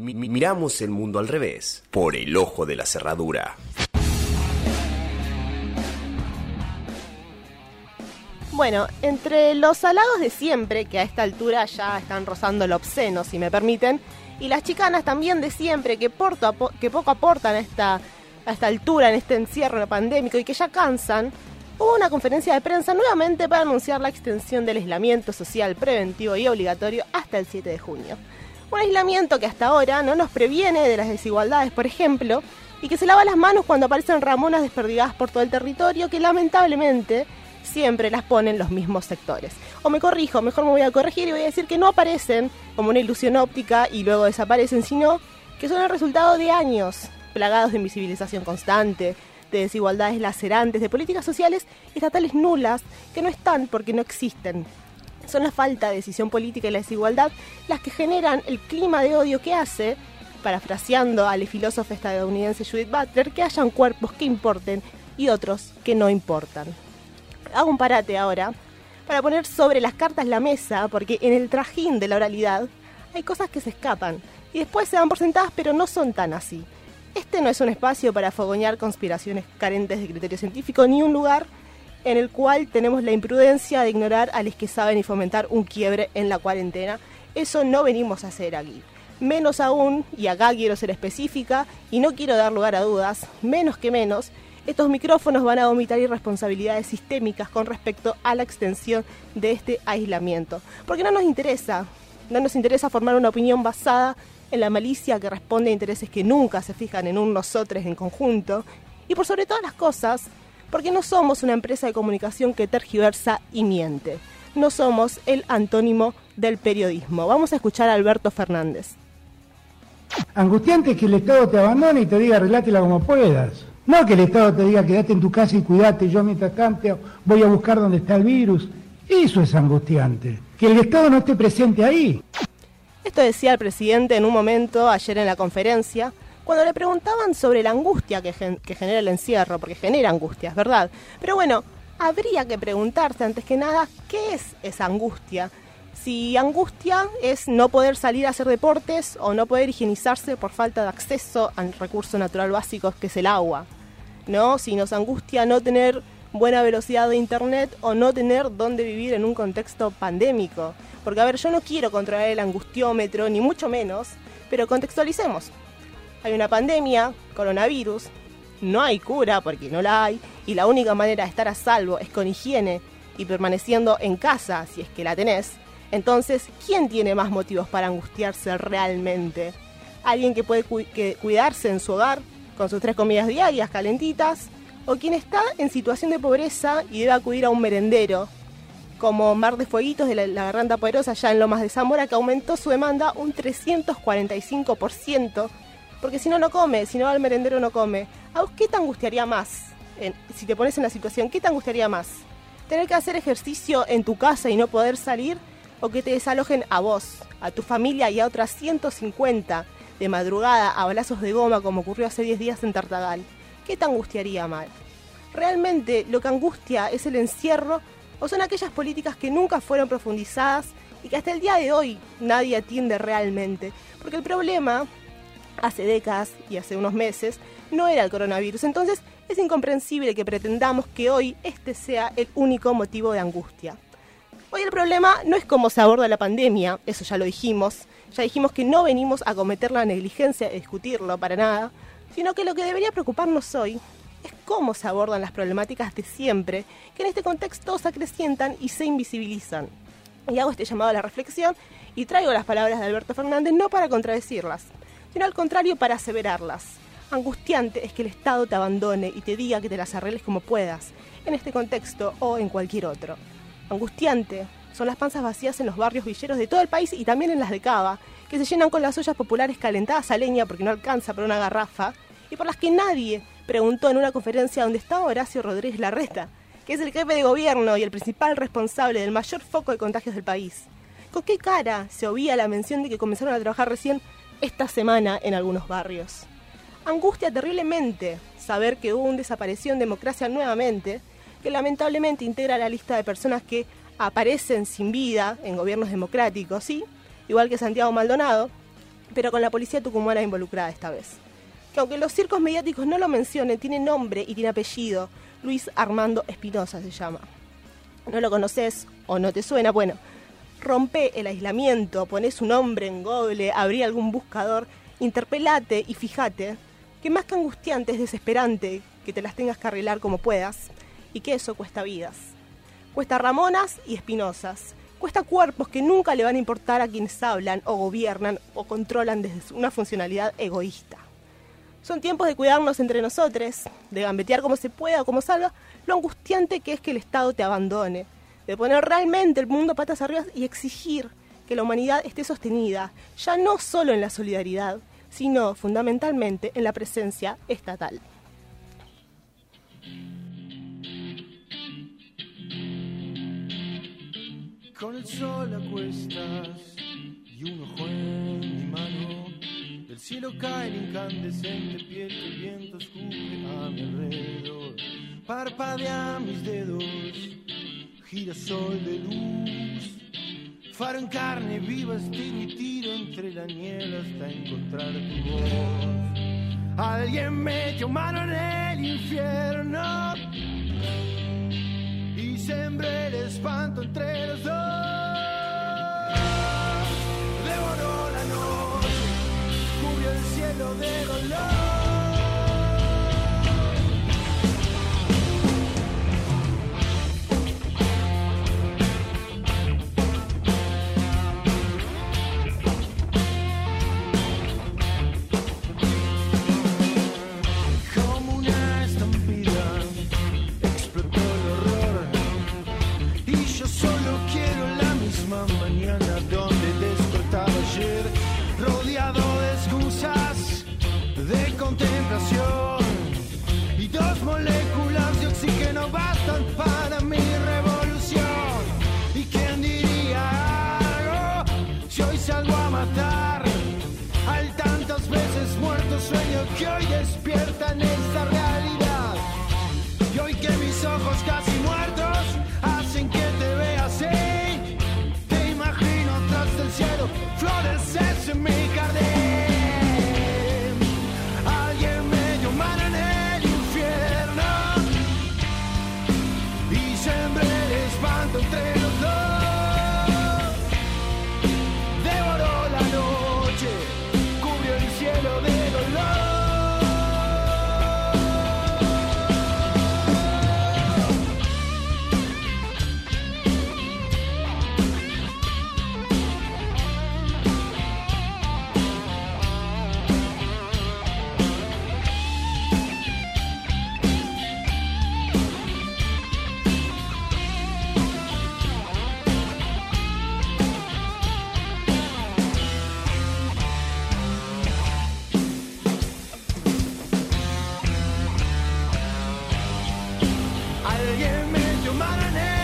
miramos el mundo al revés, por el ojo de la cerradura. Bueno, entre los halagos de siempre, que a esta altura ya están rozando lo obsceno, si me permiten, y las chicanas también de siempre, que, que poco aportan esta, a esta altura, en este encierro pandémico y que ya cansan, hubo una conferencia de prensa nuevamente para anunciar la extensión del aislamiento social preventivo y obligatorio hasta el 7 de junio. Un aislamiento que hasta ahora no nos previene de las desigualdades, por ejemplo, y que se lava las manos cuando aparecen ramonas desperdigadas por todo el territorio que lamentablemente siempre las ponen los mismos sectores. O me corrijo, mejor me voy a corregir y voy a decir que no aparecen como una ilusión óptica y luego desaparecen, sino que son el resultado de años plagados de invisibilización constante, de desigualdades lacerantes, de políticas sociales estatales nulas que no están porque no existen. Son la falta de decisión política y la desigualdad las que generan el clima de odio que hace, parafraseando al filósofo estadounidense Judith Butler, que hayan cuerpos que importen y otros que no importan. Hago un parate ahora para poner sobre las cartas la mesa, porque en el trajín de la oralidad hay cosas que se escapan y después se dan por sentadas, pero no son tan así. Este no es un espacio para fogoñar conspiraciones carentes de criterio científico, ni un lugar en el cual tenemos la imprudencia de ignorar a los que saben y fomentar un quiebre en la cuarentena. Eso no venimos a hacer aquí. Menos aún, y acá quiero ser específica y no quiero dar lugar a dudas, menos que menos, estos micrófonos van a omitir irresponsabilidades sistémicas con respecto a la extensión de este aislamiento. Porque no nos interesa, no nos interesa formar una opinión basada en la malicia que responde a intereses que nunca se fijan en un nosotros en conjunto, y por sobre todas las cosas, porque no somos una empresa de comunicación que tergiversa y miente. No somos el antónimo del periodismo. Vamos a escuchar a Alberto Fernández. Angustiante es que el Estado te abandone y te diga relátela como puedas. No que el Estado te diga quédate en tu casa y cuídate, yo mientras tanto voy a buscar dónde está el virus. Eso es angustiante. Que el Estado no esté presente ahí. Esto decía el presidente en un momento ayer en la conferencia, cuando le preguntaban sobre la angustia que, genera el encierro, porque genera angustias, ¿verdad? Pero bueno, habría que preguntarse antes que nada qué es esa angustia. Si angustia es no poder salir a hacer deportes o no poder higienizarse por falta de acceso al recurso natural básico que es el agua. ¿No? Si nos angustia no tener buena velocidad de internet o no tener dónde vivir en un contexto pandémico. Porque, a ver, yo no quiero controlar el angustiómetro, ni mucho menos, pero contextualicemos. Hay una pandemia, coronavirus, no hay cura porque no la hay, y la única manera de estar a salvo es con higiene y permaneciendo en casa si es que la tenés. Entonces, ¿quién tiene más motivos para angustiarse realmente? ¿Alguien que puede cuidarse en su hogar con sus tres comidas diarias calentitas? ¿O quien está en situación de pobreza y debe acudir a un merendero como Mar de Fueguitos de la, Garganta Poderosa, ya en Lomas de Zamora, que aumentó su demanda un 345%, porque si no, no come, si no va al merendero, no come. ¿A vos qué te angustiaría más? si te pones en la situación, ¿qué te angustiaría más? ¿Tener que hacer ejercicio en tu casa y no poder salir? ¿O que te desalojen a vos, a tu familia y a otras 150 de madrugada a balazos de goma como ocurrió hace 10 días en Tartagal? ¿Qué te angustiaría mal? Realmente lo que angustia es el encierro o son aquellas políticas que nunca fueron profundizadas y que hasta el día de hoy nadie atiende realmente. Porque el problema, hace décadas y hace unos meses, no era el coronavirus. Entonces es incomprensible que pretendamos que hoy este sea el único motivo de angustia. Hoy el problema no es cómo se aborda la pandemia, eso ya lo dijimos. Ya dijimos que no venimos a cometer la negligencia de discutirlo para nada, sino que lo que debería preocuparnos hoy es cómo se abordan las problemáticas de siempre, que en este contexto se acrecientan y se invisibilizan. Y hago este llamado a la reflexión y traigo las palabras de Alberto Fernández no para contradecirlas, sino al contrario para aseverarlas. Angustiante es que el Estado te abandone y te diga que te las arregles como puedas, en este contexto o en cualquier otro. Angustiante son las panzas vacías en los barrios villeros de todo el país y también en las de Cava, que se llenan con las ollas populares calentadas a leña porque no alcanza para una garrafa y por las que nadie preguntó en una conferencia donde estaba Horacio Rodríguez Larreta, que es el jefe de gobierno y el principal responsable del mayor foco de contagios del país. ¿Con qué cara se oía la mención de que comenzaron a trabajar recién esta semana en algunos barrios? Angustia terriblemente saber que hubo un desapareció en democracia nuevamente, que lamentablemente integra la lista de personas que aparecen sin vida en gobiernos democráticos, ¿sí? igual que Santiago Maldonado, pero con la policía tucumana involucrada esta vez. Que aunque los circos mediáticos no lo mencionen, tiene nombre y tiene apellido. Luis Armando Espinosa se llama. ¿No lo conoces o no te suena? Bueno, rompe el aislamiento, pones su nombre en Google, abrí algún buscador, interpelate y fíjate que más que angustiante es desesperante que te las tengas que arreglar como puedas y que eso cuesta vidas. Cuesta Ramonas y Espinosas. Cuesta cuerpos que nunca le van a importar a quienes hablan o gobiernan o controlan desde una funcionalidad egoísta. Son tiempos de cuidarnos entre nosotros, de gambetear como se pueda o como salga, lo angustiante que es que el Estado te abandone, de poner realmente el mundo patas arriba y exigir que la humanidad esté sostenida, ya no solo en la solidaridad, sino fundamentalmente en la presencia estatal. Con el sol a cuestas y un ojo en mi mano, del cielo cae incandescente piel que el viento escupe a mi alrededor. Parpadea mis dedos, girasol de luz, faro en carne viva, estiro y tiro entre la niebla hasta encontrar tu voz. Alguien metió mano en el infierno y sembré el espanto entre los dos. quiero la misma mañana donde despertaba ayer, rodeado de excusas de contemplación y dos moléculas de oxígeno bastan para mi revolución. ¿Y quién diría oh, si hoy salgo a matar al tantas veces muerto sueño que hoy despierta en el alguien me llamará